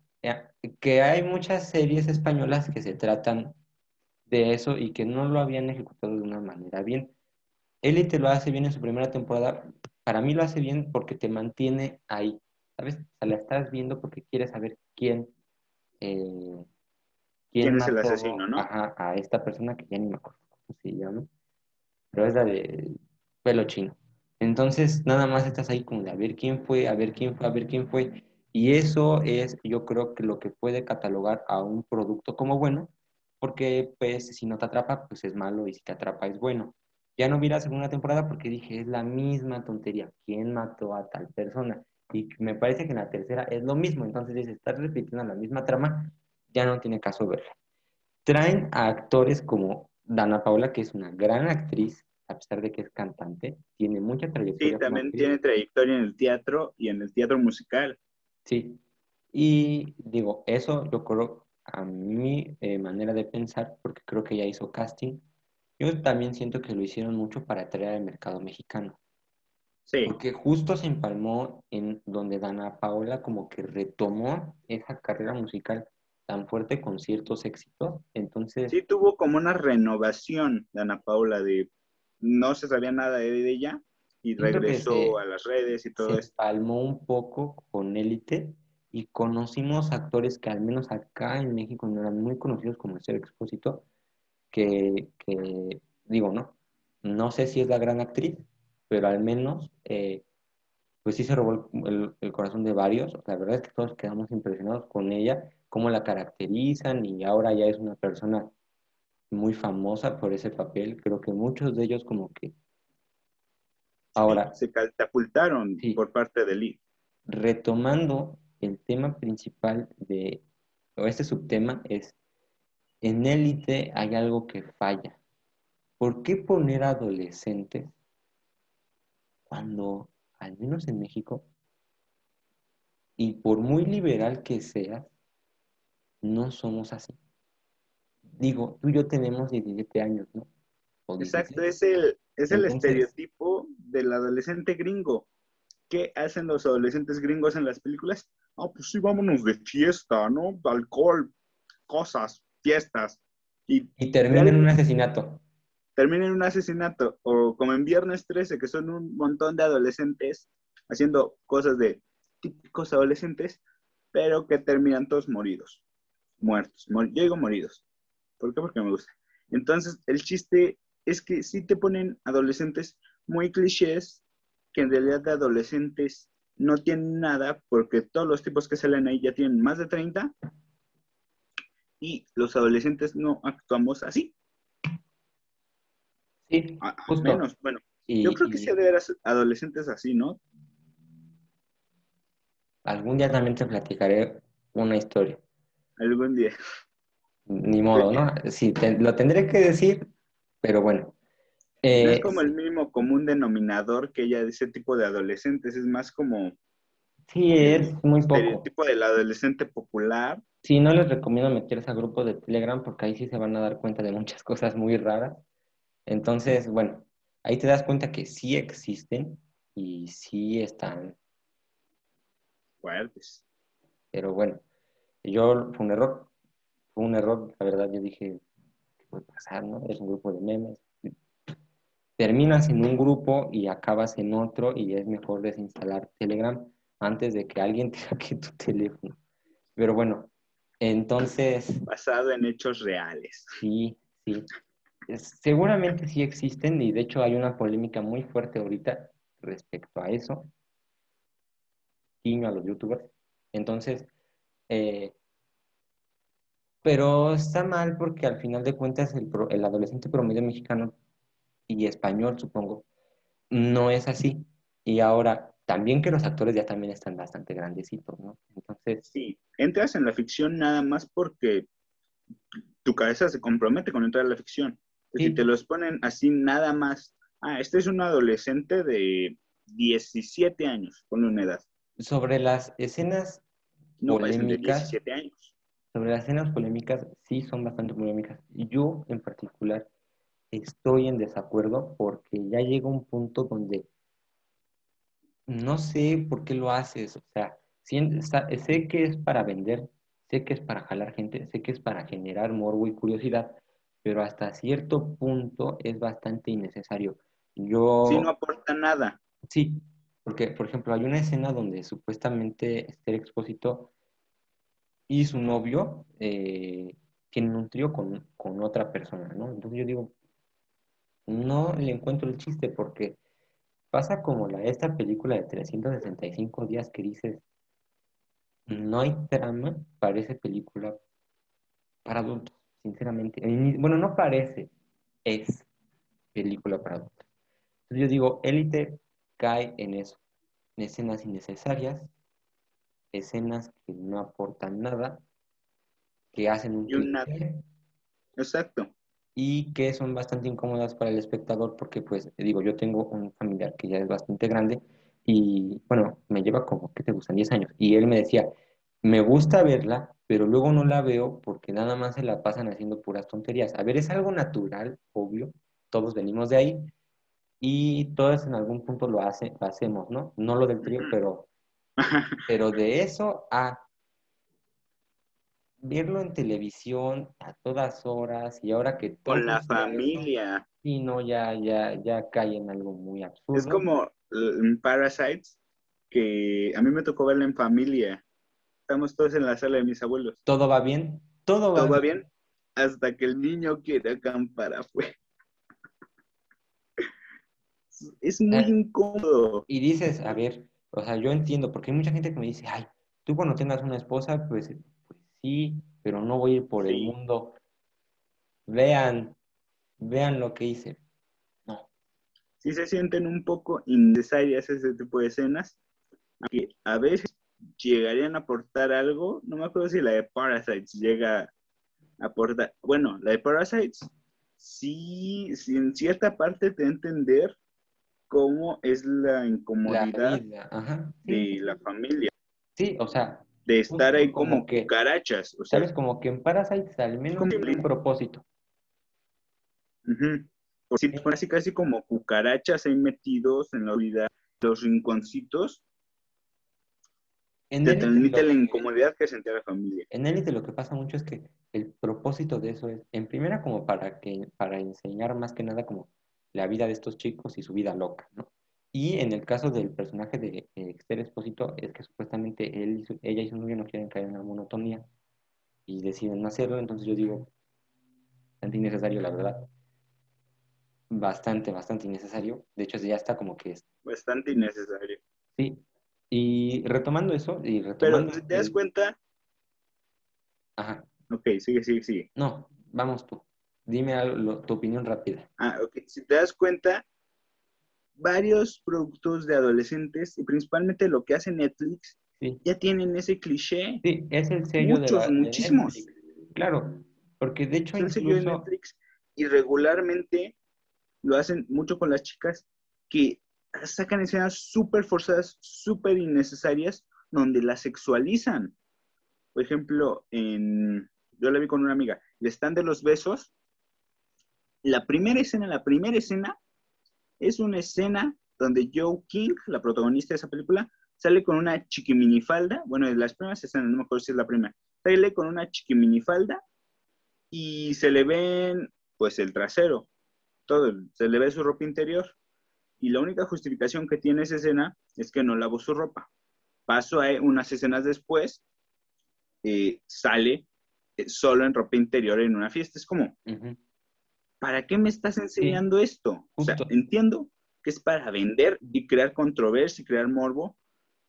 que hay muchas series españolas que se tratan de eso y que no lo habían ejecutado de una manera bien. Élite lo hace bien en su primera temporada. Para mí lo hace bien porque te mantiene ahí. ¿Sabes? O sea, la estás viendo porque quieres saber quién. Eh, quién, es el asesino, ¿no? a esta persona que ya ni me acuerdo cómo se llama. Pero es la de pelo chino. Entonces, nada más estás ahí como de a ver quién fue, a ver quién fue, a ver quién fue. Y eso es, yo creo que lo que puede catalogar a un producto como bueno, porque pues si no te atrapa, pues es malo y si te atrapa es bueno. Ya no vi la segunda temporada porque dije, es la misma tontería. ¿Quién mató a tal persona? Y me parece que en la tercera es lo mismo. Entonces dice, estás repitiendo la misma trama, ya no tiene caso verla. Traen a actores como Dana Paula, que es una gran actriz, a pesar de que es cantante, tiene mucha trayectoria. Sí, también tiene trayectoria en el teatro y en el teatro musical. Sí. Y digo, eso yo creo a mi eh, manera de pensar, porque creo que ya hizo casting, yo también siento que lo hicieron mucho para atraer al mercado mexicano. Sí. Porque justo se empalmó en donde Dana Paola como que retomó esa carrera musical tan fuerte con ciertos éxitos. Entonces. Sí, tuvo como una renovación Dana Paola de no se sabía nada de ella y regresó a las redes y todo se Se empalmó un poco con Élite y conocimos actores que al menos acá en México no eran muy conocidos como el Ser Expósito que, digo, no, no sé si es la gran actriz, pero al menos, eh, pues sí se robó el, corazón de varios. La verdad es que todos quedamos impresionados con ella, cómo la caracterizan y ahora ya es una persona muy famosa por ese papel. Creo que muchos de ellos como que... Ahora... se catapultaron por parte de Lee. Retomando el tema principal de, o este subtema es en élite hay algo que falla. ¿por qué poner adolescentes cuando, al menos en México, y por muy liberal que seas, no somos así? Digo, tú y yo tenemos 17 años, ¿no? Exacto, es el, es el estereotipo del adolescente gringo. ¿Qué hacen los adolescentes gringos en las películas? Ah, pues sí, vámonos de fiesta, ¿no? Alcohol, cosas, fiestas. Y, y termina en un asesinato. Termina en un asesinato. O como en Viernes 13, que son un montón de adolescentes haciendo cosas de típicos adolescentes, pero que terminan todos moridos. Muertos. yo digo moridos. ¿Por qué? Porque me gusta. Entonces, el chiste es que sí te ponen adolescentes muy clichés, que en realidad de adolescentes no tienen nada, porque todos los tipos que salen ahí ya tienen más de 30, y los adolescentes no actuamos así. Sí, al menos, bueno, yo creo que sí debe haber adolescentes así, ¿no? Algún día también te platicaré una historia. Algún día. Ni modo, ¿no? Sí, lo tendré que decir pero bueno. es eh, como el mínimo común denominador que ella de ese tipo de adolescentes, es más como... Sí, es muy poco. El tipo del adolescente popular. Sí, no les recomiendo meterse a grupo de Telegram porque ahí sí se van a dar cuenta de muchas cosas muy raras. Entonces, bueno, ahí te das cuenta que sí existen y sí están fuertes. Pero bueno, yo fue un error, fue un error, la verdad, yo dije, puede pasar, ¿no? Es un grupo de memes. Terminas en un grupo y acabas en otro y es mejor desinstalar Telegram antes de que alguien <laughs> te saque tu teléfono. Pero bueno, entonces... Basado en hechos reales. Sí, sí. Seguramente sí existen y de hecho hay una polémica muy fuerte ahorita respecto a eso. Guiño a los youtubers. Entonces, eh, pero está mal porque al final de cuentas el, el adolescente promedio mexicano y español, supongo, no es así. Y ahora, también que los actores ya también están bastante grandecitos, ¿no? Entonces... Sí, entras en la ficción nada más porque tu cabeza se compromete con entrar a la ficción. Si te los ponen así nada más, ah, este es un adolescente de 17 años, ponle una edad. Sobre las escenas no, polémicas... de 17 años sobre las escenas polémicas, sí son bastante polémicas. Yo, en particular, estoy en desacuerdo porque ya llega un punto donde no sé por qué lo haces. O sea, sé que es para vender, sé que es para jalar gente, sé que es para generar morbo y curiosidad, pero hasta cierto punto es bastante innecesario. Yo... Sí, no aporta nada. Sí, porque, por ejemplo, hay una escena donde supuestamente Esther Expósito y su novio eh, tienen un trío con, otra persona, ¿no? Entonces yo digo, no le encuentro el chiste porque pasa como la, esta película de 365 días que dices, no hay trama, parece película para adultos, sinceramente. Bueno, no parece, es película para adultos. Entonces yo digo, élite cae en eso, en escenas innecesarias, escenas que no aportan nada, que hacen un... Exacto. Y que son bastante incómodas para el espectador porque, pues, digo, yo tengo un familiar que ya es bastante grande y, bueno, me lleva como, ¿qué te gustan? 10 años. Y él me decía, me gusta verla, pero luego no la veo porque nada más se la pasan haciendo puras tonterías. A ver, es algo natural, obvio, todos venimos de ahí y todos en algún punto lo, hace, lo hacemos, ¿no? No lo del trío, pero <laughs> pero de eso a verlo en televisión a todas horas y ahora que con la familia. y no ya ya ya cae en algo muy absurdo. Es como Parasites que a mí me tocó verla en familia. Estamos todos en la sala de mis abuelos. Todo va bien todo va, ¿Todo va bien hasta que el niño quiere acampar afuera es muy eh, incómodo y dices a ver o sea, yo entiendo, porque hay mucha gente que me dice, ay, tú cuando tengas una esposa, pues, pues sí, pero no voy a ir por el mundo. Vean, vean lo que hice. No. Sí se sienten un poco innecesarias ese tipo de escenas, que a veces llegarían a aportar algo, no me acuerdo si la de Parasites llega a aportar, bueno, la de Parasites sí, sí, en cierta parte te entender cómo es la La incomodidad vida, ajá. de Sí, la familia, sí, o sea, de estar ahí como como que, cucarachas, o sea, ¿sabes? Como que en Parasite al menos tiene un propósito. ujú, por si casi casi como cucarachas ahí metidos en la vida, los rinconcitos, En te transmite la incomodidad que sentía la familia. En Élite lo que pasa mucho es que el propósito de eso es, en primera, como para que, para enseñar más que nada como la vida de estos chicos y su vida loca, ¿no? Y en el caso del personaje de eh, Esther Espósito, es que supuestamente él ella y su novio no quieren caer en la monotonía y deciden no hacerlo, entonces yo digo, bastante innecesario, la verdad. Bastante, bastante innecesario. De hecho, ya está como que es, Bastante innecesario. sí. Y retomando eso, y Pero retomando... si te das el- cuenta, Ajá, ok, sigue, sigue, sigue. no, vamos tú. Dime algo- tu opinión rápida. Ah, ok. Si te das cuenta, varios productos de adolescentes, y principalmente lo que hace Netflix, Sí. ya tienen ese cliché. Sí, es el sello de, Muchos, la, de muchísimos. Netflix. Claro, porque de hecho Es el sello de incluso, Netflix y regularmente lo hacen mucho con las chicas que sacan escenas súper forzadas, súper innecesarias, donde las sexualizan. Por ejemplo, en, yo la vi con una amiga, el stand de los besos, la primera escena, la primera escena es una escena donde Joe King, la protagonista de esa película, sale con una chiquiminifalda, bueno, de las primeras escenas, no me acuerdo si es la primera, sale con una chiquiminifalda y se le ven, pues, el trasero, todo, se le ve su ropa interior. Y la única justificación que tiene esa escena es que no lavó su ropa. Paso a unas escenas después, eh, sale eh, solo en ropa interior en una fiesta. Es como, ¿para qué me estás enseñando esto? O sea, entiendo que es para vender y crear controversia y crear morbo,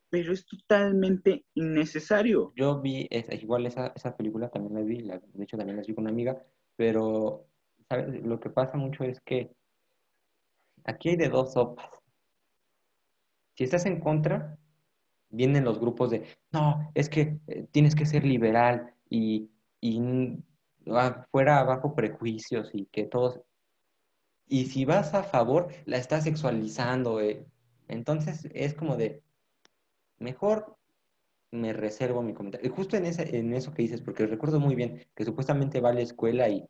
pero es totalmente innecesario. yo vi esa, igual esa, esa película, también la vi, la- de hecho también la vi con una amiga, pero ¿sabes? lo que pasa mucho es que aquí hay de dos sopas. Si estás en contra, vienen los grupos de, no, es que eh, tienes que ser liberal y, y fuera abajo prejuicios y que todos... Y si vas a favor, la estás sexualizando. eh. Entonces es como de, mejor me reservo mi comentario. Justo en, ese, en eso que dices, porque recuerdo muy bien que supuestamente va a la escuela y,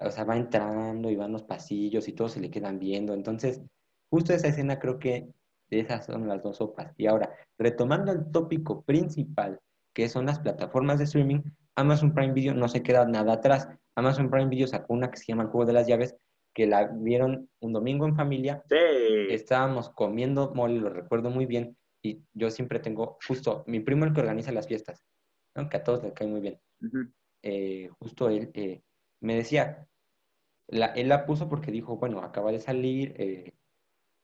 o sea, va entrando y van los pasillos y todos se le quedan viendo. Entonces, justo esa escena creo que esas son las dos sopas. Y ahora, retomando el tópico principal, que son las plataformas de streaming, Amazon Prime Video no se queda nada atrás. Amazon Prime Video sacó una que se llama El Juego de las Llaves, que la vieron un domingo en familia. Sí. Estábamos comiendo mole, lo recuerdo muy bien, y yo siempre tengo, justo, mi primo el que organiza las fiestas, ¿no? que a todos les cae muy bien. Eh, justo él eh, me decía, la, él la puso porque dijo, bueno, acaba de salir, eh,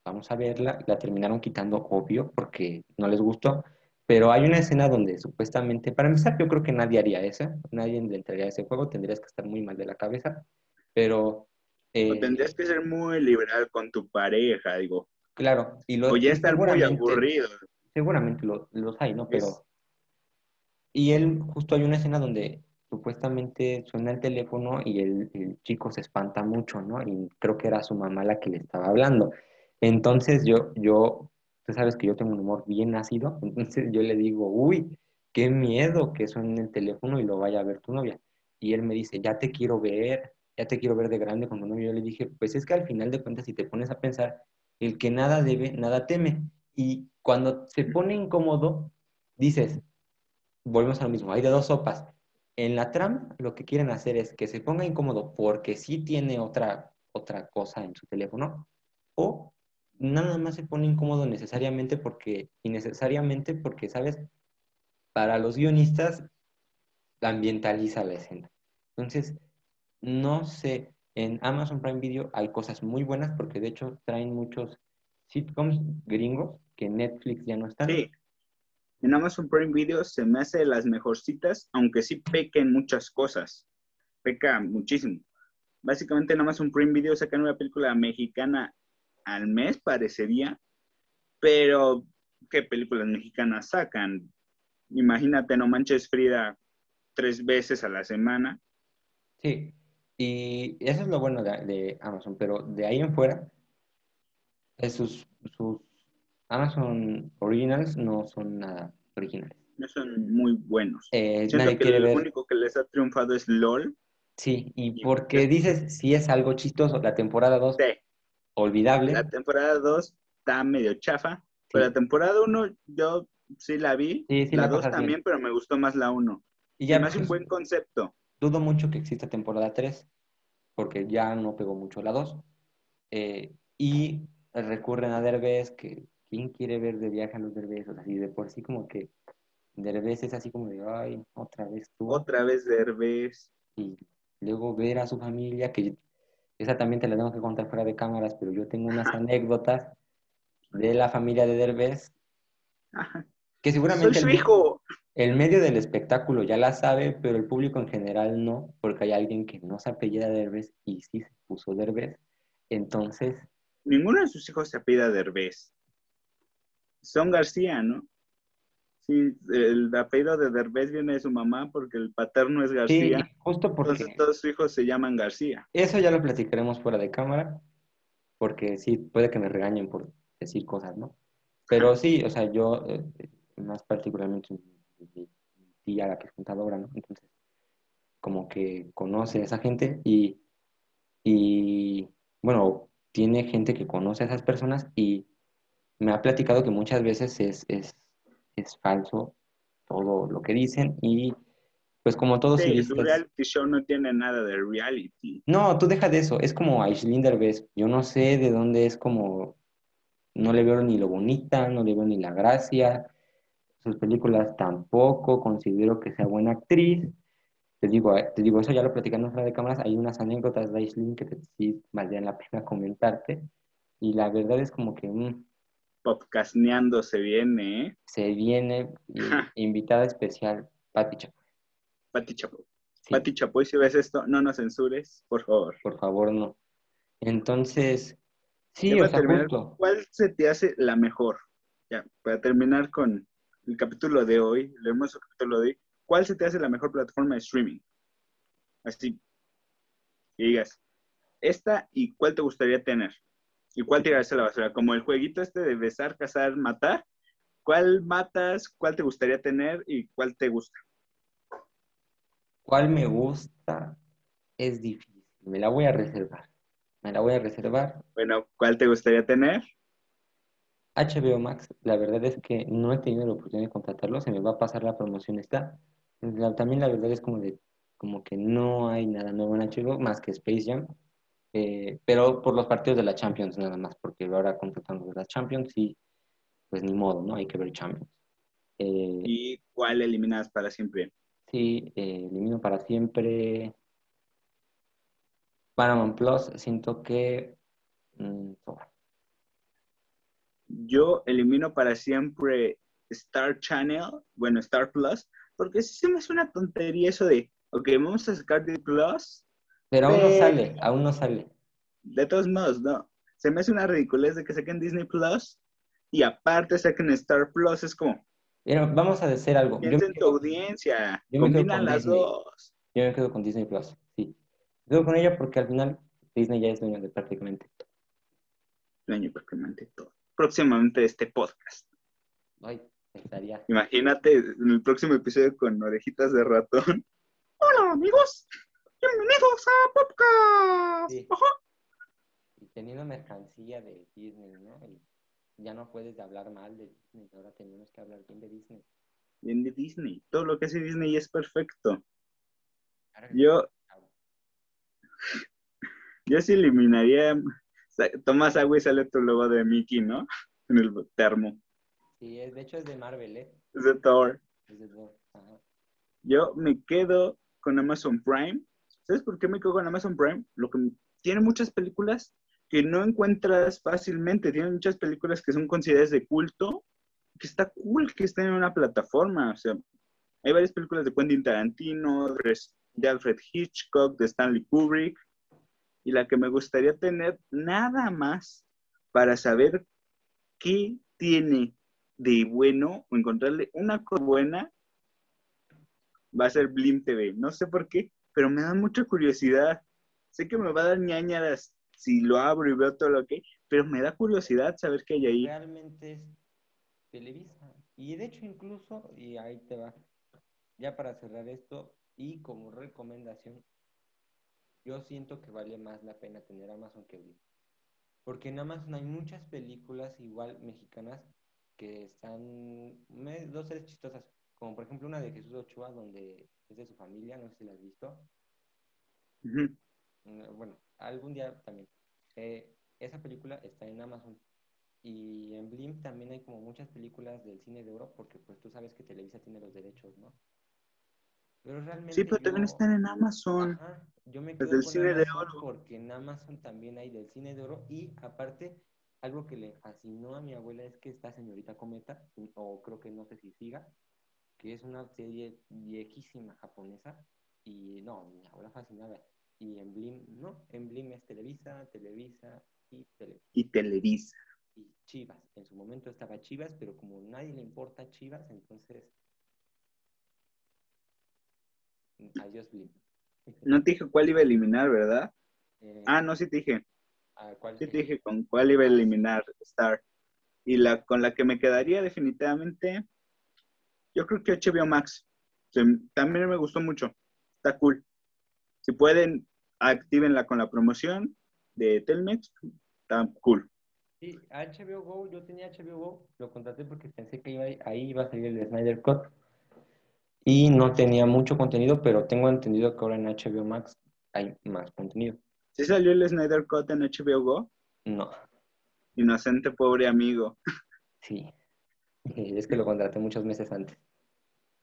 vamos a verla, la terminaron quitando, obvio, porque no les gustó, pero hay una escena donde supuestamente, para empezar, yo creo que nadie haría esa, nadie le entraría a ese juego, tendrías que estar muy mal de la cabeza, pero... eh, O tendrías que ser muy liberal con tu pareja, digo. Claro, y lo O ya estar muy aburrido. Seguramente lo- los hay, ¿no? Pero... Es- Y él, justo hay una escena donde supuestamente suena el teléfono y el, el chico se espanta mucho, ¿no? Y creo que era su mamá la que le estaba hablando. Entonces yo, yo, tú sabes que yo tengo un humor bien ácido, <laughs> entonces yo le digo, uy, qué miedo que suene el teléfono y lo vaya a ver tu novia. Y él me dice, ya te quiero ver, ya te quiero ver de grande con tu novio. Yo le dije, pues es que al final de cuentas, si te pones a pensar, el que nada debe, nada teme. Y cuando se pone incómodo, dices, volvemos a lo mismo, hay de dos sopas. En la trama lo que quieren hacer es que se ponga incómodo porque sí tiene otra, otra cosa en su teléfono o nada más se pone incómodo necesariamente porque, innecesariamente porque, ¿sabes? Para los guionistas ambientaliza la escena. Entonces, no sé, en Amazon Prime Video hay cosas muy buenas porque de hecho traen muchos sitcoms gringos que Netflix ya no están. Sí. En Amazon Prime Video se me hace las mejorcitas, aunque sí peca en muchas cosas. Peca muchísimo. Básicamente en Amazon Prime Video sacan una película mexicana al mes, parecería. Pero, ¿qué películas mexicanas sacan? Imagínate, No Manches Frida tres veces a la semana. Sí, Y eso es lo bueno de, de Amazon, pero de ahí en fuera, eh, sus, sus Amazon Originals no son nada originales. No son muy buenos. Eh, Siento nadie que quiere ver. único que les ha triunfado es LOL. Sí, y y- porque dices, si es algo chistoso, la temporada 2, Sí, olvidable. la temporada 2 está medio chafa, pero la temporada 1 yo sí la vi. Sí, sí la la 2 pasas bien. también, pero me gustó más la 1. Y Ya hace un pues, buen concepto. dudo mucho que exista temporada 3, porque ya no pegó mucho la 2. Eh, y recurren a Derbez, que ¿quién quiere ver de viaje a los Derbez? O sea, y de por sí como que Derbez es así como de, ay, otra vez tú. Otra vez Derbez. Y luego ver a su familia, que esa también te la tengo que contar fuera de cámaras, pero yo tengo unas anécdotas de la familia de Derbez, Ajá. que seguramente su el, hijo. el medio del espectáculo ya la sabe, pero el público en general no, porque hay alguien que no se apellida Derbez y sí se puso Derbez. Entonces, Ninguno de sus hijos se apellida Derbez. Son García, ¿no? Sí, el apellido de Derbez viene de su mamá porque el paterno es sí, García. justo porque Entonces todos sus hijos se llaman García. eso ya lo platicaremos fuera de cámara, porque sí, puede que me regañen por decir cosas, ¿no? Pero sí, o sea, yo, eh, más particularmente mi, mi tía, la que es contadora, ¿no? Entonces, como que conoce a esa gente y, y, bueno, tiene gente que conoce a esas personas y me ha platicado que muchas veces es, es, es falso todo lo que dicen y pues como todos Sí, su reality show no tiene nada de reality. No, tú deja de eso, es como Aisling Derbez, yo no sé de dónde es como, no le veo ni lo bonita, no le veo ni la gracia, sus películas tampoco, considero que sea buena actriz, te digo, eh, te digo, eso ya lo platicando fuera de cámaras, hay unas anécdotas de Aisling que te, sí valdrían la pena comentarte, y la verdad es como que mm, Podcastneando se viene, ¿eh? se viene invitada especial, Pati Chapoy. Pati Chapoy. Sí. Pati Chapoy, si ves esto, no nos censures, por favor. por favor, no. Entonces, sí, o sea, terminar, justo. ¿Cuál se te hace la mejor? Ya, para terminar con el capítulo de hoy, el hermoso capítulo de hoy, ¿cuál se te hace la mejor plataforma de streaming? Así, que digas, esta y cuál te gustaría tener. ¿Y cuál tirarse a la basura? Como el jueguito este de besar, cazar, matar. ¿Cuál matas? ¿Cuál te gustaría tener? ¿Y cuál te gusta? ¿Cuál me gusta? Es difícil. Me la voy a reservar. Me la voy a reservar. Bueno, ¿cuál te gustaría tener? HBO Max, la verdad es que no he tenido la oportunidad de contratarlo. Se me va a pasar la promoción esta. La- también la verdad es como de como que no hay nada nuevo en HBO más que Space Jam. Eh, pero por los partidos de la Champions nada más, porque ahora contratando de la Champions y pues ni modo, ¿no? Hay que ver Champions. Eh, ¿Y cuál eliminas para siempre? Sí, eh, elimino para siempre Paramount Plus. Siento que mm. Yo elimino para siempre Star Channel, bueno, Star Plus, porque sí se me hace una tontería eso de, ok, vamos a sacar de Plus, Pero aún no sale, aún no sale. de todos modos, no. Se me hace una ridiculez de que saquen Disney Plus y aparte saquen Star Plus, es como, Pero vamos a hacer algo. Piensa en tu audiencia, yo combinan con las Disney. dos. yo me quedo con Disney Plus, sí. Me quedo con ella porque al final Disney ya es dueño de prácticamente todo. Dueño prácticamente todo. Próximamente este podcast. Ay, estaría. Imagínate en el próximo episodio con orejitas de ratón. <laughs> Hola amigos, bienvenidos a. Sí. Ajá. Y teniendo mercancía de Disney, ¿no? Y ya no puedes hablar mal de Disney, ahora tenemos que hablar bien de Disney. Bien de Disney. Todo lo que hace Disney es perfecto. Yo, <laughs> yo sí eliminaría. Tomas agua y sale tu logo de Mickey, ¿no? <laughs> En el termo. Sí, es- de hecho es de Marvel, ¿eh? Es de Thor. Es de Thor. Ajá. Yo me quedo con Amazon Prime. ¿Sabes por qué me quedo con Amazon Prime? Lo que tiene muchas películas que no encuentras fácilmente. Tiene muchas películas que son consideradas de culto. Que está cool que estén en una plataforma. O sea, hay varias películas de Quentin Tarantino, de Alfred Hitchcock, de Stanley Kubrick. Y la que me gustaría tener nada más para saber qué tiene de bueno o encontrarle una cosa buena va a ser Blim TV. No sé por qué, pero me da mucha curiosidad. sé que me va a dar ñañaras si lo abro y veo todo lo que, pero me da curiosidad saber qué hay ahí. Realmente es Televisa. Y de hecho incluso, y ahí te va, ya para cerrar esto, y como recomendación, yo siento que vale más la pena tener Amazon que Blim. Porque en Amazon hay muchas películas igual mexicanas que están, dos tres chistosas, como por ejemplo una de Jesús Ochoa, donde es de su familia, no sé si la has visto. Mm, Bueno, algún día también. Eh, esa película está en Amazon. Y en Blim también hay como muchas películas del cine de oro, porque pues tú sabes que Televisa tiene los derechos, ¿no? Pero realmente Sí, pero también están en Amazon. Ajá, yo me Los quedo del con cine de oro. porque en Amazon también hay del cine de oro y aparte algo que le fascinó a mi abuela es que esta señorita Cometa, o creo que no sé si siga, que es una serie viejísima japonesa y no, mi abuela fascinada. Y en Blim, no, en Blim es Televisa, Televisa y Televisa. Y Televisa. Y Chivas, en su momento estaba Chivas, pero como nadie le importa Chivas, entonces... Adiós Blim. No te dije cuál iba a eliminar, ¿verdad? Eh, Ah, no, sí te dije. ¿a cuál Sí te dije con cuál iba a eliminar Star. Y la con la que me quedaría definitivamente, yo creo que HBO Max. Se- también me gustó mucho. Está cool. Si pueden, actívenla con la promoción de Telmex. Está cool. Sí, HBO Go, yo tenía HBO Go, lo contraté porque pensé que iba, ahí iba a salir el Snyder Cut y no tenía mucho contenido, pero tengo entendido que ahora en HBO Max hay más contenido. ¿Sí salió el Snyder Cut en HBO Go? No, Inocente pobre amigo. sí, es que lo contraté muchos meses antes.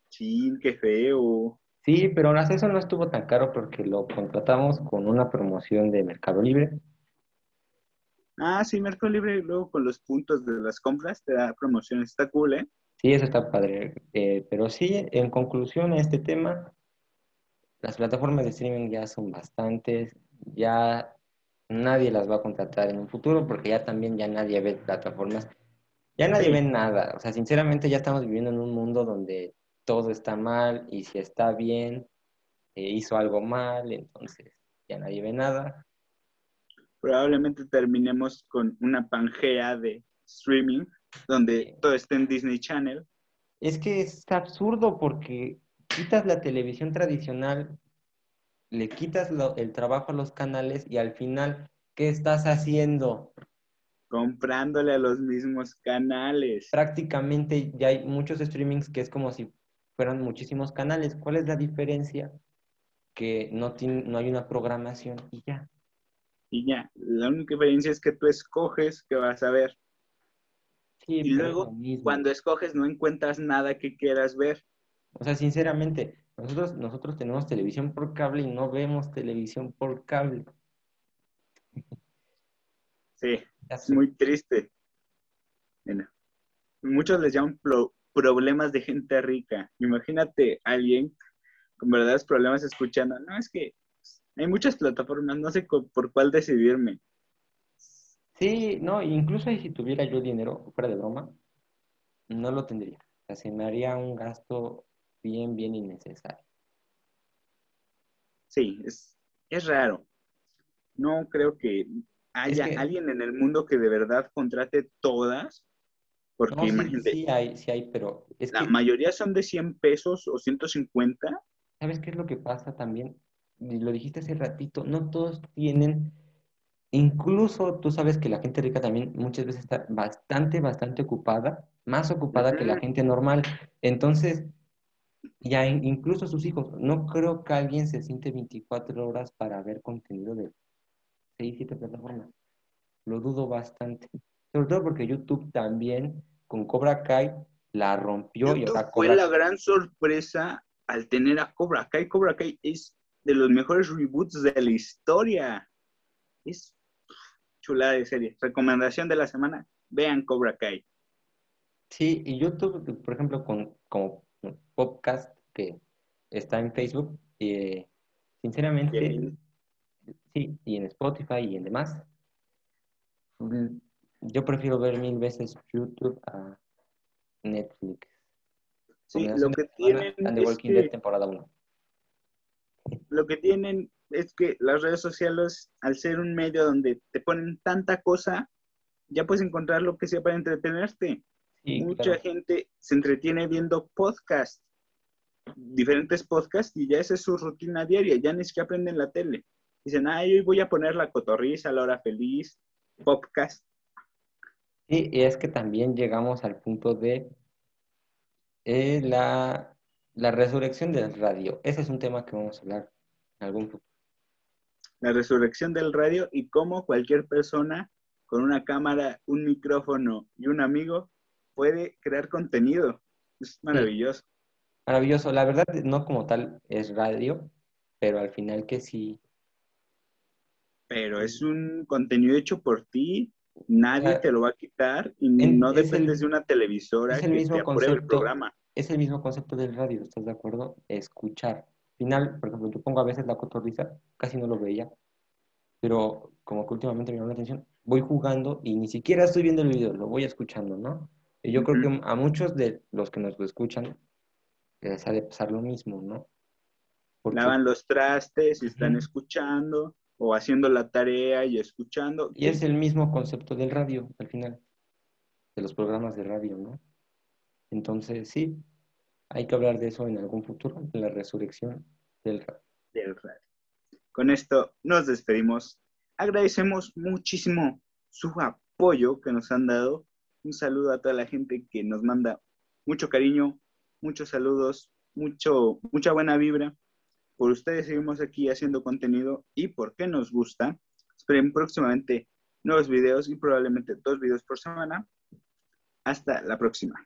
Sí, qué feo. Sí, pero aún así eso no estuvo tan caro porque lo contratamos con una promoción de Mercado Libre. Ah, sí, Mercado Libre luego con los puntos de las compras te da promoción. Está cool, ¿eh? Sí, eso está padre. Eh, pero sí, en conclusión a este tema, las plataformas de streaming ya son bastantes, ya nadie las va a contratar en un futuro porque ya también ya nadie ve plataformas, ya nadie Sí. ve nada. O sea, sinceramente ya estamos viviendo en un mundo donde todo está mal y si está bien, eh, hizo algo mal, entonces ya nadie ve nada. Probablemente terminemos con una pangea de streaming donde Sí. todo esté en Disney Channel. Es que es absurdo porque quitas la televisión tradicional, le quitas lo- el trabajo a los canales y al final, ¿qué estás haciendo? Comprándole a los mismos canales. Prácticamente ya hay muchos streamings que es como si fueran muchísimos canales. ¿Cuál es la diferencia? Que no, tiene, no hay una programación y ya. Y ya, la única diferencia es que tú escoges qué vas a ver. Sí, Y luego, cuando escoges, no encuentras nada que quieras ver. O sea, sinceramente, nosotros, nosotros tenemos televisión por cable y no vemos televisión por cable. Sí, es muy triste. Bueno, muchos les llaman pro- problemas de gente rica. Imagínate a alguien con verdaderos problemas escuchando. No, es que hay muchas plataformas, no sé por cuál decidirme. Sí, no, incluso si tuviera yo dinero, fuera de broma, no lo tendría. O sea, se me haría un gasto bien, bien innecesario. Sí, es, es raro. No creo que haya que- alguien en el mundo que de verdad contrate todas, porque No, sí, imagínate, sí hay, sí hay, pero es la que, mayoría son de 100 pesos o 150. ¿sabes qué es lo que pasa también? Lo dijiste hace ratito, no todos tienen, incluso tú sabes que la gente rica también muchas veces está bastante, bastante ocupada, más ocupada que la gente normal. Entonces, ya in- incluso sus hijos, no creo que alguien se siente 24 horas para ver contenido de 6, 7 plataformas. Lo dudo bastante. Sobre todo porque YouTube también con Cobra Kai la rompió y ahora fue Cobra la gran sorpresa al tener a Cobra Kai. Cobra Kai es de los mejores reboots de la historia. Es chulada de serie. Recomendación de la semana, vean Cobra Kai. Sí, y YouTube, por ejemplo, con como podcast que está en Facebook, eh, sinceramente, Bien. Sí, y en Spotify y en demás, yo prefiero ver mil veces YouTube a Netflix. Sí, lo que tienen And The es Walking Dead que temporada 1. lo que tienen es que las redes sociales, al ser un medio donde te ponen tanta cosa, ya puedes encontrar lo que sea para entretenerte. Mucha gente se entretiene viendo podcasts, diferentes podcasts, y ya esa es su rutina diaria, ya ni siquiera aprenden la tele. Dicen, ay, hoy voy a poner la cotorriza, la hora feliz, podcast. Sí, y es que también llegamos al punto de eh, la, la resurrección del radio. Ese es un tema que vamos a hablar en algún futuro. La resurrección del radio y cómo cualquier persona con una cámara, un micrófono y un amigo puede crear contenido. Es maravilloso. Maravilloso. La verdad, no como tal es radio, pero al final que sí. Pero es un contenido hecho por ti, nadie te lo va a quitar y no dependes de una televisora es el mismo te concepto, el programa. Es el mismo concepto del radio, ¿estás de acuerdo? Escuchar. Al final, por ejemplo, yo pongo a veces la cotorriza, casi no lo veía, pero como que últimamente me llamó la atención, voy jugando y ni siquiera estoy viendo el video, lo voy escuchando, ¿no? Y yo creo que a muchos de los que nos escuchan les ha de pasar lo mismo, ¿no? Lavan los trastes y están escuchando, o haciendo la tarea y escuchando. Y es el mismo concepto del radio, al final, de los programas de radio, ¿no? Entonces, sí, hay que hablar de eso en algún futuro, de la resurrección del radio. Del radio. Con esto nos despedimos. Agradecemos muchísimo su apoyo que nos han dado un saludo a toda la gente que nos manda mucho cariño, muchos saludos, mucho, mucha buena vibra. Por ustedes seguimos aquí haciendo contenido y porque nos gusta. Esperen próximamente nuevos videos y probablemente dos videos por semana. Hasta la próxima.